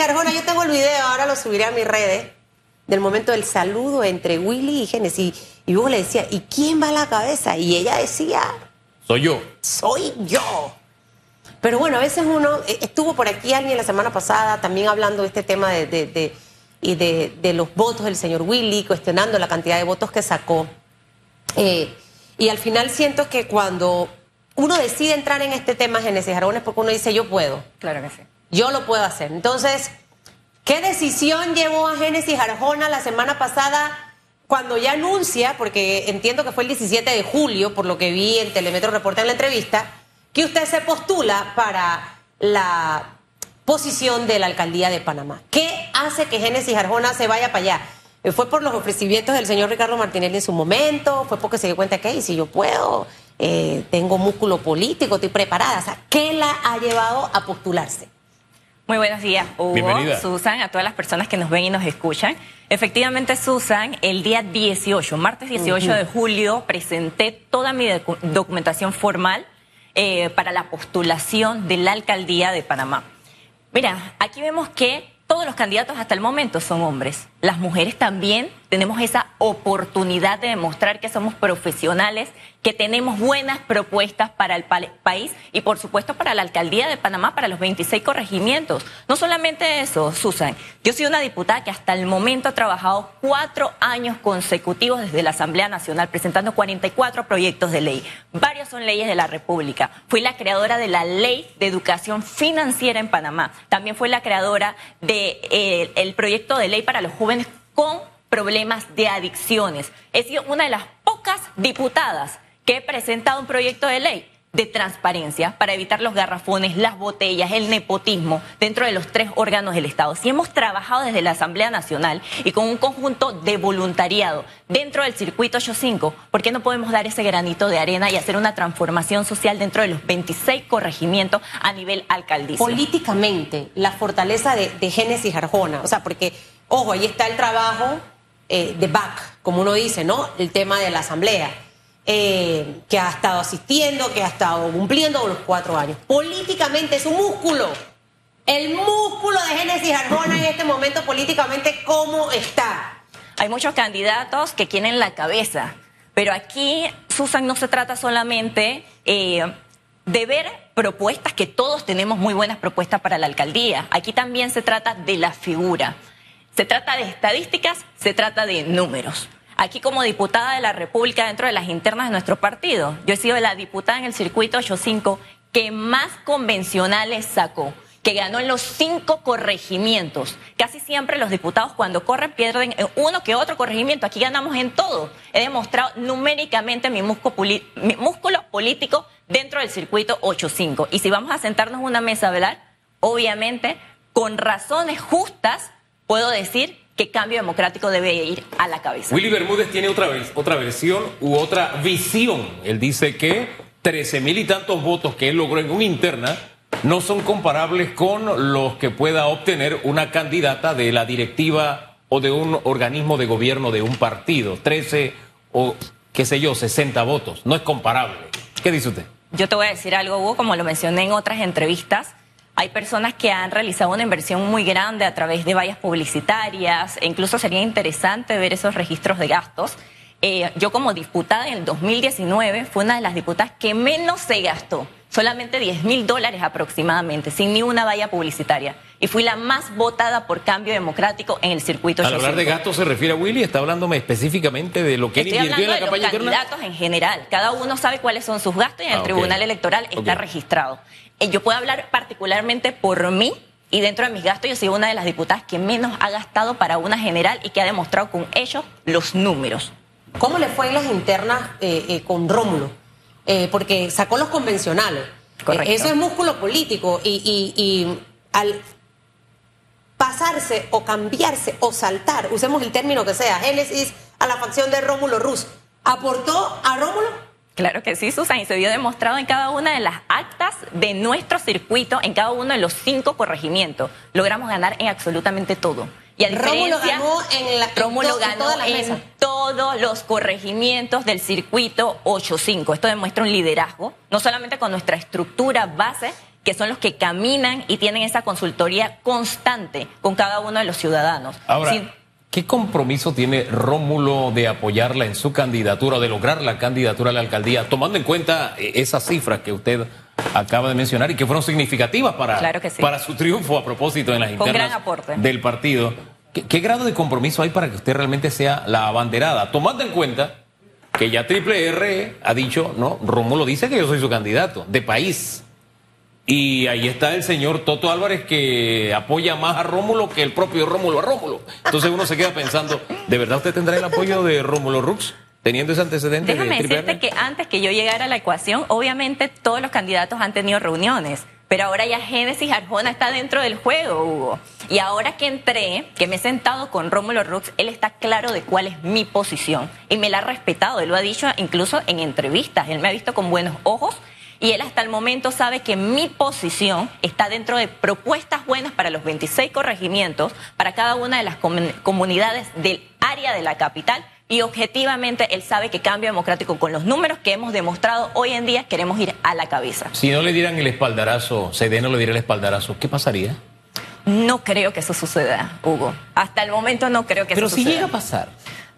Arjona, yo tengo el video, ahora lo subiré a mis redes, del momento del saludo entre Willy y Génesis. Y Hugo le decía, ¿y quién va a la cabeza? Y ella decía, soy yo. Soy yo. Pero bueno, a veces uno, eh, estuvo por aquí alguien la semana pasada también hablando de este tema de, de, y de, los votos del señor Willy, cuestionando la cantidad de votos que sacó. Eh, y al final siento que cuando uno decide entrar en este tema, Genesis Aragón, es porque uno dice, yo puedo. Claro que sí. Yo lo puedo hacer. Entonces, ¿qué decisión llevó a Génesis Arjona la semana pasada cuando ya anuncia, porque entiendo que fue el 17 de julio, por lo que vi en Telemetro Reporte en la entrevista, que usted se postula para la posición de la alcaldía de Panamá? ¿Qué hace que Génesis Arjona se vaya para allá? ¿Fue por los ofrecimientos del señor Ricardo Martinelli en su momento? ¿Fue porque se dio cuenta que, si yo puedo, eh, tengo músculo político, estoy preparada? O sea, ¿qué la ha llevado a postularse? Muy buenos días, Hugo, Susan, a todas las personas que nos ven y nos escuchan. Efectivamente, Susan, el día 18, martes 18 de julio, presenté toda mi documentación formal eh, para la postulación de la alcaldía de Panamá. Mira, aquí vemos que todos los candidatos hasta el momento son hombres. Las mujeres también tenemos esa oportunidad de demostrar que somos profesionales, que tenemos buenas propuestas para el país y por supuesto para la alcaldía de Panamá, para los 26 corregimientos. No solamente eso, Susan, yo soy una diputada que hasta el momento ha trabajado cuatro años consecutivos desde la Asamblea Nacional presentando 44 proyectos de ley. Varios son leyes de la República. Fui la creadora de la Ley de Educación Financiera en Panamá. También fue la creadora del de, eh, proyecto de ley para los jóvenes con problemas de adicciones. He sido una de las pocas diputadas que he presentado un proyecto de ley de transparencia para evitar los garrafones, las botellas, el nepotismo dentro de los tres órganos del Estado. Si hemos trabajado desde la Asamblea Nacional y con un conjunto de voluntariado dentro del circuito 85, ¿por qué no podemos dar ese granito de arena y hacer una transformación social dentro de los 26 corregimientos a nivel alcaldicio? Políticamente, la fortaleza de, de Génesis Arjona, o sea, porque, ojo, ahí está el trabajo eh, de back, como uno dice, ¿no? El tema de la Asamblea eh, que ha estado asistiendo, que ha estado cumpliendo los cuatro años. Políticamente es un músculo. El músculo de Génesis Arjona en este momento políticamente, ¿cómo está? Hay muchos candidatos que quieren la cabeza, pero aquí, Susan, no se trata solamente eh, de ver propuestas, que todos tenemos muy buenas propuestas para la alcaldía. Aquí también se trata de la figura. Se trata de estadísticas, se trata de números aquí como diputada de la República dentro de las internas de nuestro partido. Yo he sido la diputada en el circuito 85 que más convencionales sacó que ganó en los cinco corregimientos. Casi siempre los diputados cuando corren pierden uno que otro corregimiento. Aquí ganamos en todo. He demostrado numéricamente mi músculo, político dentro del circuito 85. Y si vamos a sentarnos en una mesa a hablar, obviamente, con razones justas, puedo decir que cambio democrático debe ir a la cabeza. Willy Bermúdez tiene otra, vez, otra versión u otra visión. Él dice que 13 mil y tantos votos que él logró en una interna no son comparables con los que pueda obtener una candidata de la directiva o de un organismo de gobierno de un partido. 13 o, qué sé yo, 60 votos. No es comparable. ¿Qué dice usted? Yo te voy a decir algo, Hugo, como lo mencioné en otras entrevistas. Hay personas que han realizado una inversión muy grande a través de vallas publicitarias, e incluso sería interesante ver esos registros de gastos. Eh, yo como diputada en el 2019 fue una de las diputadas que menos se gastó, solamente 10 mil dólares aproximadamente, sin ni una valla publicitaria. Y fui la más votada por cambio democrático en el circuito. Al hablar de gastos se refiere a Willy, está hablándome específicamente de lo que él invirtió en la campaña de los candidatos en general. Cada uno sabe cuáles son sus gastos y en el ah, Tribunal Electoral está registrado. Eh, yo puedo hablar particularmente por mí y dentro de mis gastos yo soy una de las diputadas que menos ha gastado para una general y que ha demostrado con ellos los números. ¿Cómo le fue en las internas eh, eh, con Rómulo? Porque sacó los convencionales. Correcto. eso es músculo político y, y al pasarse o cambiarse o saltar, usemos el término que sea, Génesis a la facción de Rómulo Ruz, ¿aportó a Rómulo? Claro que sí, Susan, y se vio demostrado en cada una de las actas de nuestro circuito, en cada uno de los cinco corregimientos. Logramos ganar en absolutamente todo. Y Rómulo ganó en, la, Rómulo ganó en todos los corregimientos del circuito 8-5. Esto demuestra un liderazgo, no solamente con nuestra estructura base, que son los que caminan y tienen esa consultoría constante con cada uno de los ciudadanos. Ahora, ¿qué compromiso tiene Rómulo de apoyarla en su candidatura, de lograr la candidatura a la alcaldía, tomando en cuenta eh, esas cifras que usted acaba de mencionar y que fueron significativas para, para su triunfo a propósito en las internas del partido? ¿Qué, grado de compromiso hay para que usted realmente sea la abanderada? Tomando en cuenta que ya Triple R ha dicho, no, Rómulo dice que yo soy su candidato de país. Y ahí está el señor Toto Álvarez que apoya más a Rómulo que el propio Rómulo a Rómulo. Entonces uno se queda pensando, ¿de verdad usted tendrá el apoyo de Rómulo Rux? Teniendo ese antecedente. Déjame decirte que antes que yo llegara a la ecuación, obviamente todos los candidatos han tenido reuniones. Pero ahora ya Génesis Arjona está dentro del juego, Hugo. Y ahora que entré, que me he sentado con Rómulo Rux, él está claro de cuál es mi posición. Y me la ha respetado, él lo ha dicho incluso en entrevistas. Él me ha visto con buenos ojos y él hasta el momento sabe que mi posición está dentro de propuestas buenas para los 26 corregimientos, para cada una de las comunidades del área de la capital y objetivamente él sabe que Cambio Democrático, con los números que hemos demostrado hoy en día, queremos ir a la cabeza. Si no le dieran el espaldarazo, no le diera el espaldarazo, ¿qué pasaría? No creo que eso suceda, Hugo. Hasta el momento no creo que eso suceda. Pero si llega a pasar.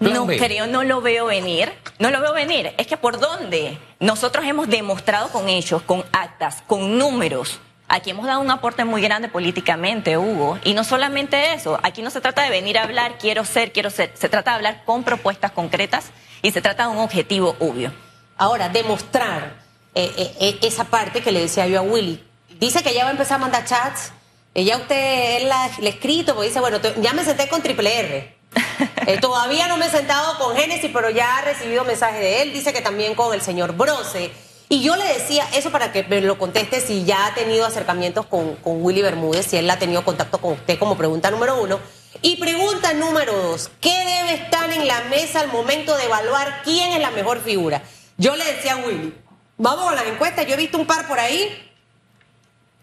No creo, no lo veo venir. No lo veo venir. Es que por dónde nosotros hemos demostrado con hechos, con actas, con números Aquí hemos dado un aporte muy grande políticamente, Hugo. Y no solamente eso, aquí no se trata de venir a hablar, quiero ser, quiero ser. Se trata de hablar con propuestas concretas y se trata de un objetivo obvio. Ahora, demostrar eh, eh, eh, esa parte que le decía yo a Willy. Dice que ya va a empezar a mandar chats. Ella usted él la, le escrito, porque dice, bueno, ya me senté con Triple R. todavía no me he sentado con Génesis, pero ya ha recibido mensaje de él. Dice que también con el señor Brose. Y yo le decía, eso para que me lo conteste, si ya ha tenido acercamientos con, con Willy Bermúdez, si él ha tenido contacto con usted como pregunta número uno. Y pregunta número dos, ¿qué debe estar en la mesa al momento de evaluar quién es la mejor figura? Yo le decía a Willy, vamos a las encuestas, yo he visto un par por ahí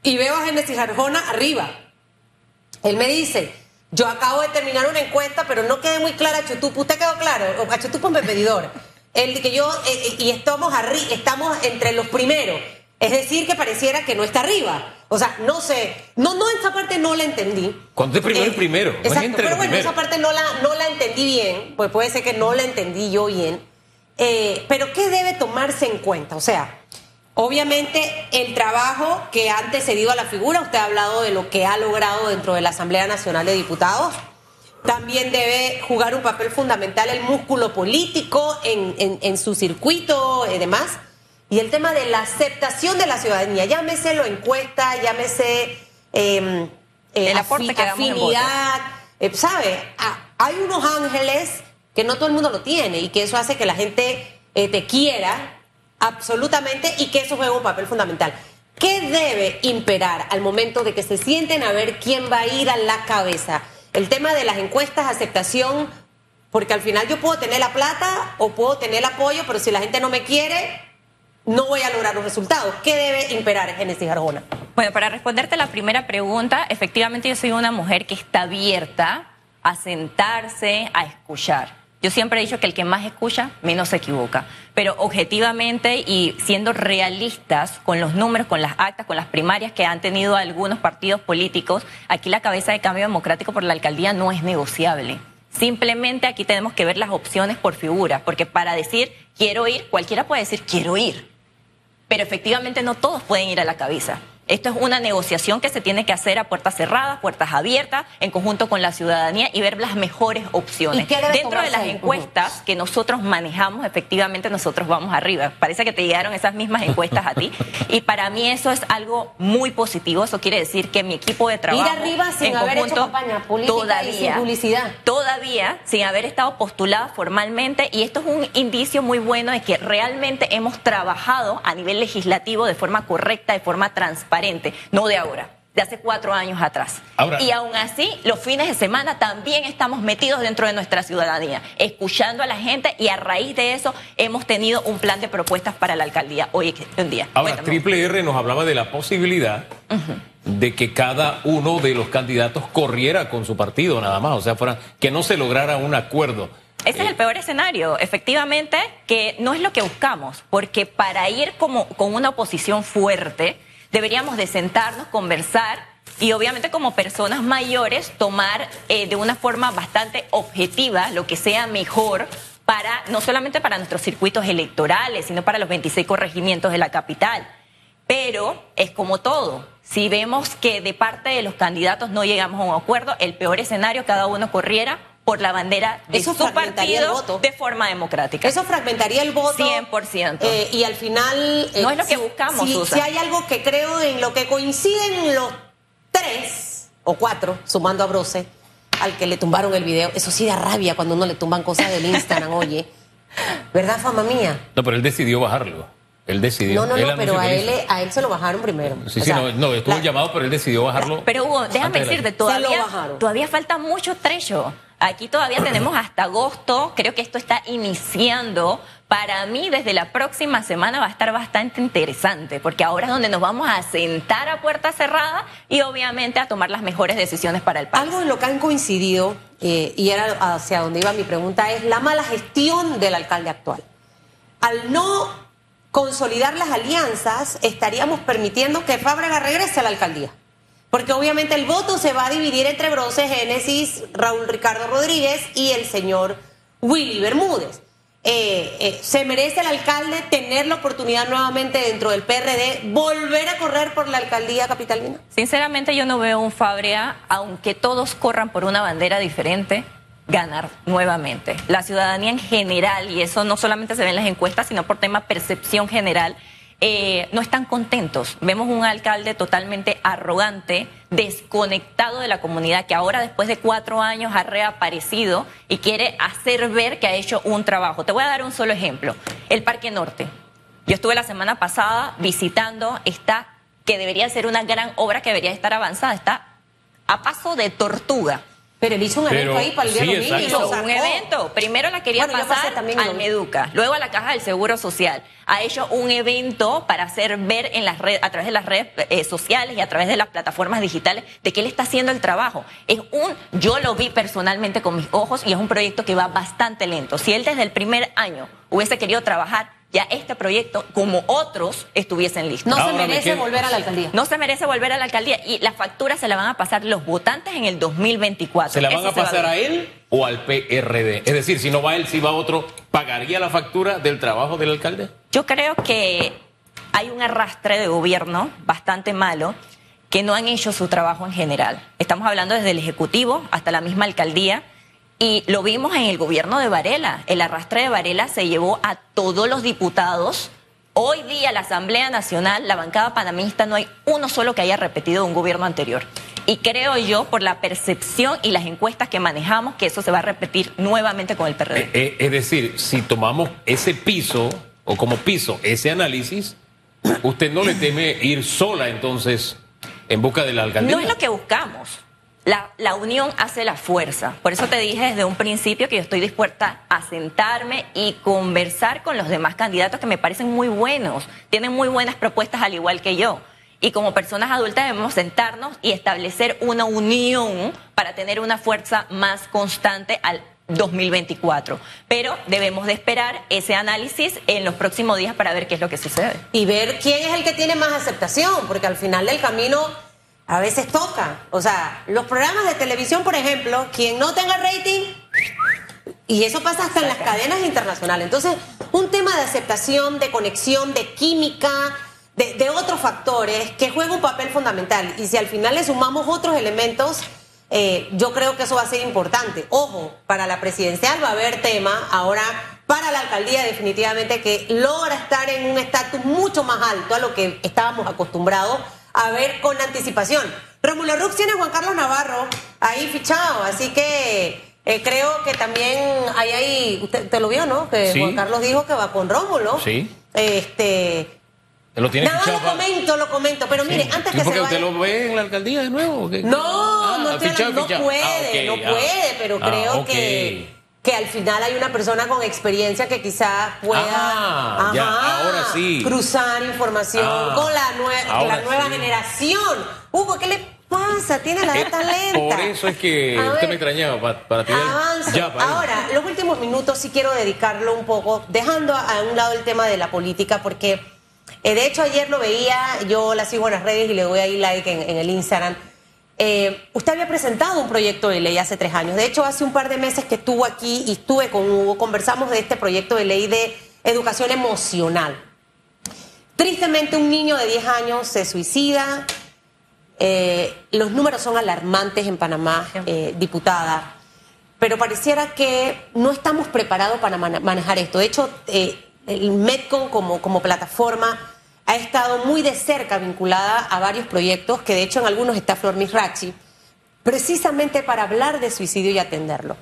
y veo a Genesis Arjona arriba. Él me dice, yo acabo de terminar una encuesta, pero no quedé muy clara, Chutupo. ¿Usted quedó claro? A Chutupo es pedidor el que yo, eh, eh, y estamos, estamos entre los primeros. Es decir, que pareciera que no está arriba. O sea, no sé. No, no, esa parte no la entendí. ¿Cuándo es primero el eh, primero? exacto, pero bueno, esa parte no la, no la entendí bien. Pues puede ser que no la entendí yo bien. pero ¿qué debe tomarse en cuenta? O sea, obviamente el trabajo que ha antecedido a la figura, usted ha hablado de lo que ha logrado dentro de la Asamblea Nacional de Diputados también debe jugar un papel fundamental el músculo político en, su circuito y demás. Y el tema de la aceptación de la ciudadanía, llámese lo encuesta, llámese eh, el aporte que afinidad, eh, ¿sabe? hay unos ángeles que no todo el mundo lo tiene y que eso hace que la gente eh, te quiera absolutamente y que eso juega un papel fundamental. ¿Qué debe imperar al momento de que se sienten a ver quién va a ir a la cabeza? El tema de las encuestas, aceptación, porque al final yo puedo tener la plata o puedo tener el apoyo, pero si la gente no me quiere, no voy a lograr los resultados. ¿Qué debe imperar, Génesis Arjona? Bueno, para responderte la primera pregunta, efectivamente yo soy una mujer que está abierta a sentarse, a escuchar. Yo siempre he dicho que el que más escucha, menos se equivoca. Pero objetivamente y siendo realistas con los números, con las actas, con las primarias que han tenido algunos partidos políticos, aquí la cabeza de cambio democrático por la alcaldía no es negociable. Simplemente aquí tenemos que ver las opciones por figura, porque para decir quiero ir, cualquiera puede decir quiero ir. Pero efectivamente no todos pueden ir a la cabeza. Esto es una negociación que se tiene que hacer a puertas cerradas, puertas abiertas, en conjunto con la ciudadanía y ver las mejores opciones. Dentro de las encuestas que nosotros manejamos, efectivamente nosotros vamos arriba. Parece que te llegaron esas mismas encuestas a ti. Y para mí eso es algo muy positivo. Eso quiere decir que mi equipo de trabajo. Ir arriba sin haber hecho campaña política todavía, y sin publicidad. Todavía, sin haber estado postulada formalmente. Y esto es un indicio muy bueno de que realmente hemos trabajado a nivel legislativo de forma correcta, de forma transparente no de ahora de hace cuatro años atrás. y aún así, los fines de semana también estamos metidos dentro de nuestra ciudadanía, escuchando a la gente y a raíz de eso hemos tenido un plan de propuestas para la alcaldía hoy en día. Ahora, Triple R nos hablaba de la posibilidad de que cada uno de los candidatos corriera con su partido nada más, o sea, fuera, que no se lograra un acuerdo. Ese es el peor escenario, efectivamente, que no es lo que buscamos, porque para ir como con una oposición fuerte, deberíamos de sentarnos, conversar y obviamente como personas mayores tomar eh, de una forma bastante objetiva lo que sea mejor para no solamente para nuestros circuitos electorales, sino para los 26 corregimientos de la capital. Pero es como todo. Si vemos que de parte de los candidatos no llegamos a un acuerdo, el peor escenario cada uno corriera por la bandera de su partido de forma democrática. Eso fragmentaría el voto. 100%. Eh, y al final... no es lo que buscamos, si, si hay algo que creo en lo que coinciden los tres o cuatro, sumando a Brose, al que le tumbaron el video. Eso sí da rabia cuando uno le tumban cosas del Instagram, oye. ¿Verdad, fama mía? No, pero él decidió bajarlo. Él decidió. No, no, no, pero a él, a él se lo bajaron primero. Sí, sí, no, no, estuvo llamado, pero él decidió bajarlo. Pero Hugo, déjame decirte, todavía, todavía falta mucho trecho. Aquí todavía tenemos hasta agosto, creo que esto está iniciando. Para mí, desde la próxima semana va a estar bastante interesante, porque ahora es donde nos vamos a sentar a puerta cerrada y obviamente a tomar las mejores decisiones para el país. Algo en lo que han coincidido, eh, y era hacia donde iba mi pregunta, es la mala gestión del alcalde actual. Al no consolidar las alianzas, estaríamos permitiendo que Fábrega regrese a la alcaldía. Porque obviamente el voto se va a dividir entre Bronce Génesis, Raúl Ricardo Rodríguez y el señor Willy Bermúdez. Eh, eh, ¿Se merece el alcalde tener la oportunidad nuevamente dentro del PRD, volver a correr por la alcaldía capitalina? Sinceramente yo no veo un Fabria, aunque todos corran por una bandera diferente, ganar nuevamente. La ciudadanía en general, y eso no solamente se ve en las encuestas, sino por tema percepción general, eh, no están contentos. Vemos un alcalde totalmente arrogante, desconectado de la comunidad, que ahora después de cuatro años ha reaparecido y quiere hacer ver que ha hecho un trabajo. Te voy a dar un solo ejemplo. El Parque Norte. Yo estuve la semana pasada visitando esta, que debería ser una gran obra que debería estar avanzada. Está a paso de tortuga. Pero él hizo un evento ahí para el Día de los Hizo un evento. Primero la quería pasar al Meduca, luego a la Caja del Seguro Social. Ha hecho un evento para hacer ver en las redes, a través de las redes eh, sociales y a través de las plataformas digitales de que él está haciendo el trabajo. Es un, yo lo vi personalmente con mis ojos y es un proyecto que va bastante lento. Si él desde el primer año hubiese querido trabajar ya este proyecto, como otros, estuviesen listos. No se merece volver a la alcaldía. No se merece volver a la alcaldía y las facturas se la van a pasar los votantes en el 2024. ¿Se la van a pasar a, él o al PRD? Es decir, si no va él, si va otro, ¿pagaría la factura del trabajo del alcalde? Yo creo que hay un arrastre de gobierno bastante malo que no han hecho su trabajo en general. Estamos hablando desde el Ejecutivo hasta la misma alcaldía y lo vimos en el gobierno de Varela. El arrastre de Varela se llevó a todos los diputados. Hoy día la Asamblea Nacional, la bancada panamista, no hay uno solo que haya repetido un gobierno anterior. Y creo yo, por la percepción y las encuestas que manejamos, que eso se va a repetir nuevamente con el PRD. Eh, eh, es decir, si tomamos ese piso, o como piso, ese análisis, usted no le teme ir sola entonces en busca de la alcaldía. No es lo que buscamos. La, unión hace la fuerza. Por eso te dije desde un principio que yo estoy dispuesta a sentarme y conversar con los demás candidatos que me parecen muy buenos, tienen muy buenas propuestas al igual que yo. Y como personas adultas debemos sentarnos y establecer una unión para tener una fuerza más constante al 2024. Pero debemos de esperar ese análisis en los próximos días para ver qué es lo que sucede. Y ver quién es el que tiene más aceptación, porque al final del camino a veces toca. O sea, los programas de televisión, por ejemplo, quien no tenga rating, y eso pasa hasta en las cadenas internacionales. Entonces, un tema de aceptación, de conexión, de química, de, otros factores que juegan un papel fundamental. Y si al final le sumamos otros elementos, eh, yo creo que eso va a ser importante. Ojo, para la presidencial va a haber tema ahora para la alcaldía definitivamente que logra estar en un estatus mucho más alto a lo que estábamos acostumbrados a ver con anticipación. Rómulo Rux tiene a Juan Carlos Navarro ahí fichado, así que eh, creo que también hay ahí, usted te lo vio, ¿no? Que Juan Carlos dijo que va con Rómulo. Sí. Este. Lo tiene Nada, lo comento, lo comento, pero mire, antes que se vaya... usted lo ve en la alcaldía de nuevo? No, ah, no, no puede, ah, no puede, pero ah, creo que que al final hay una persona con experiencia que quizás pueda ahora sí. cruzar información ah, con la, la nueva generación. Hugo, ¿qué le pasa? Tiene la edad tan lenta. Por eso es que usted me extrañaba para, para ti. Ahora, los últimos minutos sí quiero dedicarlo un poco, dejando a un lado el tema de la política, porque Eh, de hecho, ayer lo veía, yo la sigo en las redes y le doy ahí like en, el Instagram. Eh, usted había presentado un proyecto de ley hace tres años. De hecho, hace un par de meses que estuvo aquí y estuve con Hugo, conversamos de este proyecto de ley de educación emocional. Tristemente, un niño de 10 años se suicida. Eh, los números son alarmantes en Panamá, diputada pero pareciera que no estamos preparados para manejar esto. De hecho, eh, el Metcon como, como plataforma ha estado muy de cerca vinculada a varios proyectos, que de hecho en algunos está Flor Misrachi, precisamente para hablar de suicidio y atenderlo.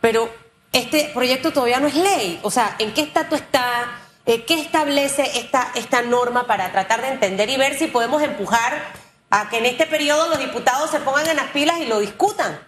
Pero este proyecto todavía no es ley. O sea, ¿en qué estatus está? Eh, ¿Qué establece esta, esta norma para tratar de entender y ver si podemos empujar a que en este periodo los diputados se pongan en las pilas y lo discutan?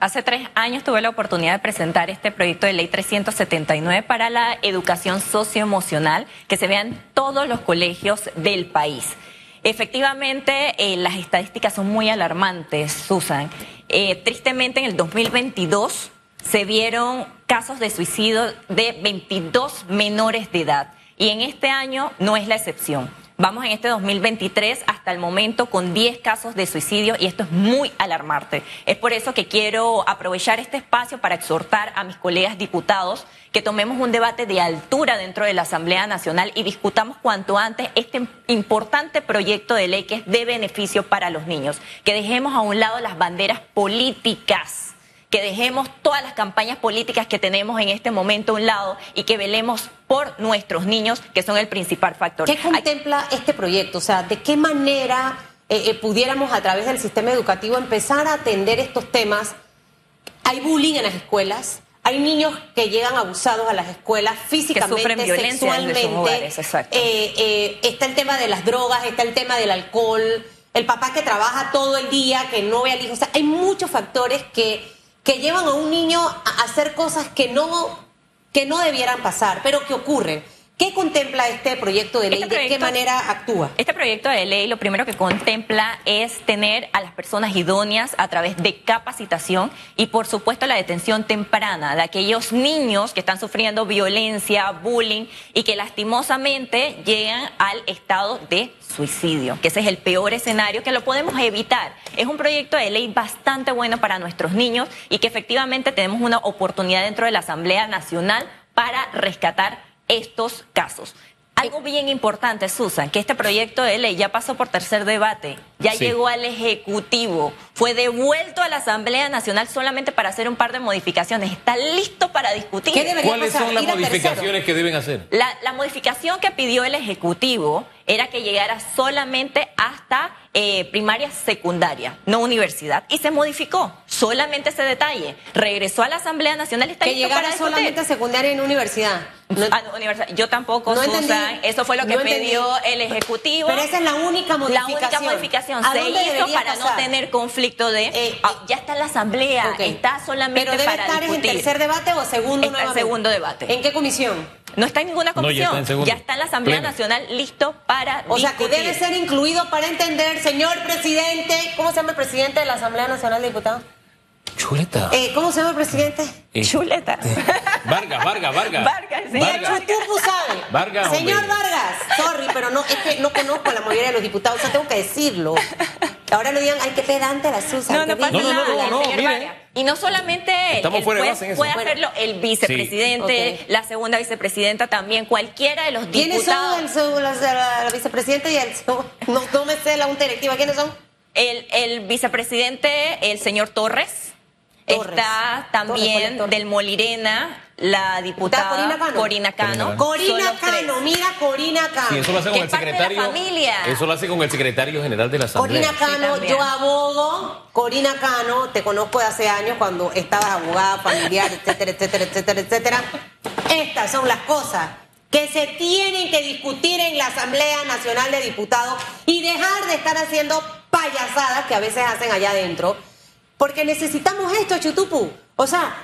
Hace tres años tuve la oportunidad de presentar este proyecto de ley 379 para la educación socioemocional que se vea en todos los colegios del país. Efectivamente, eh, las estadísticas son muy alarmantes, Susan. Eh, tristemente, en el 2022 se vieron casos de suicidio de 22 menores de edad y en este año no es la excepción. Vamos en este 2023 hasta el momento con 10 casos de suicidio y esto es muy alarmante. Es por eso que quiero aprovechar este espacio para exhortar a mis colegas diputados que tomemos un debate de altura dentro de la Asamblea Nacional y discutamos cuanto antes este importante proyecto de ley que es de beneficio para los niños. Que dejemos a un lado las banderas políticas que dejemos todas las campañas políticas que tenemos en este momento a un lado y que velemos por nuestros niños, que son el principal factor. ¿Qué contempla este proyecto? O sea, ¿de qué manera eh, eh, pudiéramos a través del sistema educativo empezar a atender estos temas? Hay bullying en las escuelas, hay niños que llegan abusados a las escuelas físicamente, sexualmente. Eh, está el tema de las drogas, está el tema del alcohol, el papá que trabaja todo el día, que no ve al hijo. O sea, hay muchos factores que que llevan a un niño a hacer cosas que no, que no debieran pasar, pero que ocurren. ¿Qué contempla este proyecto de ley? Este ¿De qué manera actúa? Este proyecto de ley lo primero que contempla es tener a las personas idóneas a través de capacitación y por supuesto la detención temprana de aquellos niños que están sufriendo violencia, bullying y que lastimosamente llegan al estado de suicidio, que ese es el peor escenario que lo podemos evitar. Es un proyecto de ley bastante bueno para nuestros niños y que efectivamente tenemos una oportunidad dentro de la Asamblea Nacional para rescatar estos casos. Algo bien importante, Susan, que este proyecto de ley ya pasó por tercer debate, ya llegó al Ejecutivo, fue devuelto a la Asamblea Nacional solamente para hacer un par de modificaciones. Está listo para discutir. ¿Cuáles son las modificaciones que deben hacer? la modificación que pidió el Ejecutivo era que llegara solamente hasta eh, primaria secundaria, no universidad. Y se modificó solamente ese detalle. Regresó a la Asamblea Nacional y está Que llegara solamente secundaria en universidad. Ah, universidad. Yo tampoco, Susan. Eso fue lo que pidió el Ejecutivo. Pero esa es la única modificación. La única modificación. Se hizo para no tener conflicto de... Eh, ah, ya está en la Asamblea, está solamente ¿Pero debe estar en tercer debate o segundo Está en segundo debate. ¿En qué comisión? No está en ninguna comisión. ya, está en la Asamblea Nacional listo para. O sea, que debe ser incluido para entender, señor presidente. ¿Cómo se llama el presidente de la Asamblea Nacional de Diputados? Chuleta. Eh, ¿Cómo se llama el presidente? Eh, Chuleta. Vargas, Vargas, Vargas. Vargas, sí. Vargas. sabe. Vargas. Señor Vargas, sorry, pero no, es que no conozco a la mayoría de los diputados, o sea, tengo que decirlo. Ahora lo digan, ay, qué pedante la Susan. No, no pasa nada, no, Y no solamente él, Estamos fuera puede, puede hacerlo el vicepresidente, la segunda vicepresidenta también, cualquiera de los diputados. ¿Quiénes son el, la, vicepresidenta y el no, no me sé la junta directiva? ¿Quiénes son? El, el vicepresidente, el señor Torres. Está también del Molirena, la diputada Corina Cano. Corina Cano, mira Corina Cano. Sí, eso lo hace con el secretario. familia. Eso lo hace con el secretario general de la Asamblea. Corina Cano, yo abogo. Corina Cano, te conozco de hace años cuando estabas abogada familiar, etcétera, etcétera, etcétera, etcétera. Estas son las cosas que se tienen que discutir en la Asamblea Nacional de Diputados y dejar de estar haciendo payasadas que a veces hacen allá adentro porque necesitamos esto, Chutupu. O sea,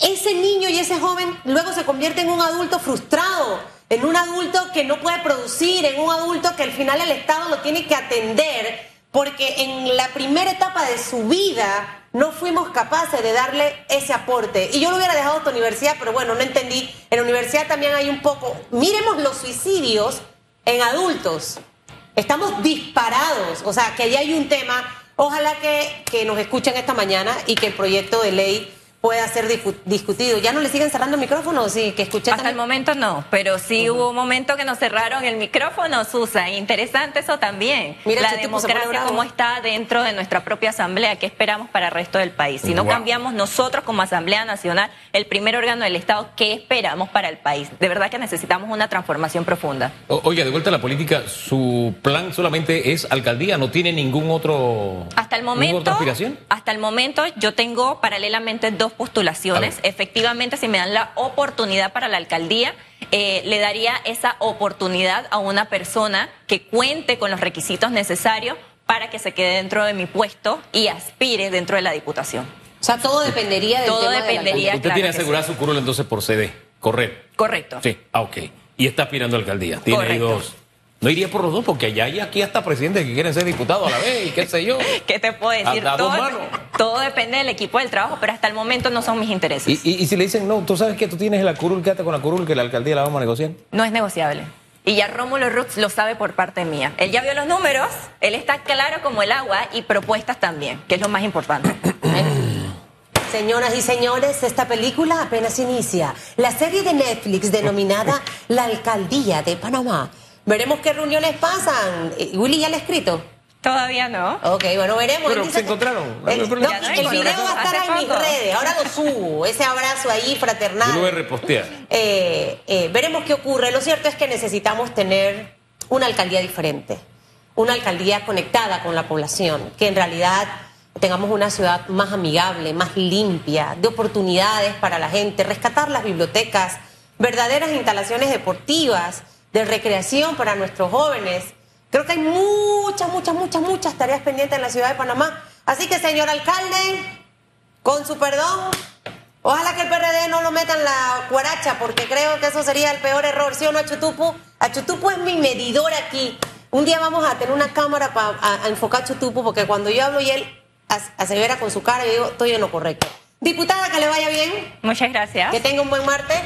ese niño y ese joven luego se convierte en un adulto frustrado, en un adulto que no puede producir, en un adulto que al final el Estado lo tiene que atender, porque en la primera etapa de su vida no fuimos capaces de darle ese aporte. Y yo lo hubiera dejado a esta universidad, pero bueno, no entendí. En la universidad también hay un poco, miremos los suicidios en adultos. Estamos disparados. O sea, que ahí hay un tema. Ojalá que, que nos escuchen esta mañana y que el proyecto de ley pueda ser discutido. ¿Ya no le siguen cerrando el micrófono? Sí, que escuché Hasta el momento no, pero sí hubo un momento que nos cerraron el micrófono, Susa. Interesante eso también. Mira, la democracia cómo está dentro de nuestra propia asamblea, qué esperamos para el resto del país. Si no cambiamos nosotros como Asamblea Nacional, el primer órgano del Estado, ¿qué esperamos para el país? De verdad que necesitamos una transformación profunda. oiga, de vuelta a la política, su plan solamente es alcaldía, no tiene ningún otro Hasta el momento aspiración? Hasta el momento yo tengo paralelamente dos postulaciones. Efectivamente, si me dan la oportunidad para la alcaldía, eh, le daría esa oportunidad a una persona que cuente con los requisitos necesarios para que se quede dentro de mi puesto y aspire dentro de la diputación. O sea, todo dependería del todo dependería, Usted tiene asegurada su curul entonces por CD, correcto. Correcto. Sí, ah, ok. Y está aspirando a alcaldía. Tiene dos no iría por los dos, porque allá hay aquí hasta presidentes que quieren ser diputados a la vez y qué sé yo. ¿Qué te puedo decir? todo, depende del equipo del trabajo, pero hasta el momento no son mis intereses. ¿Y, si le dicen, no, tú sabes que tú tienes la curul, quédate con la curul, que la alcaldía la vamos a negociar? No es negociable. Y ya Rómulo Rux lo sabe por parte mía. Él ya vio los números, él está claro como el agua y propuestas también, que es lo más importante. Señoras y señores, esta película apenas inicia. La serie de Netflix denominada La Alcaldía de Panamá Veremos qué reuniones pasan. Eh, Willy ya le ha escrito. Todavía no. Ok, bueno, veremos. Pero se encontraron. El, el, video va a estar en mis redes. Ahora lo subo. Ese abrazo ahí fraternal. Yo lo voy a repostear. Eh, eh, veremos qué ocurre. Lo cierto es que necesitamos tener una alcaldía diferente. Una alcaldía conectada con la población. Que en realidad tengamos una ciudad más amigable, más limpia, de oportunidades para la gente. Rescatar las bibliotecas, verdaderas instalaciones deportivas de recreación para nuestros jóvenes. Creo que hay muchas, muchas, muchas, muchas tareas pendientes en la ciudad de Panamá. Así que, señor alcalde, con su perdón, ojalá que el PRD no lo meta en la cuaracha, porque creo que eso sería el peor error. ¿Sí o no, Achutupu? Achutupu es mi medidor aquí. Un día vamos a tener una cámara para enfocar a Chutupu, porque cuando yo hablo y él asevera con su cara, yo digo, estoy en lo correcto. Diputada, que le vaya bien. Muchas gracias. Que tenga un buen martes.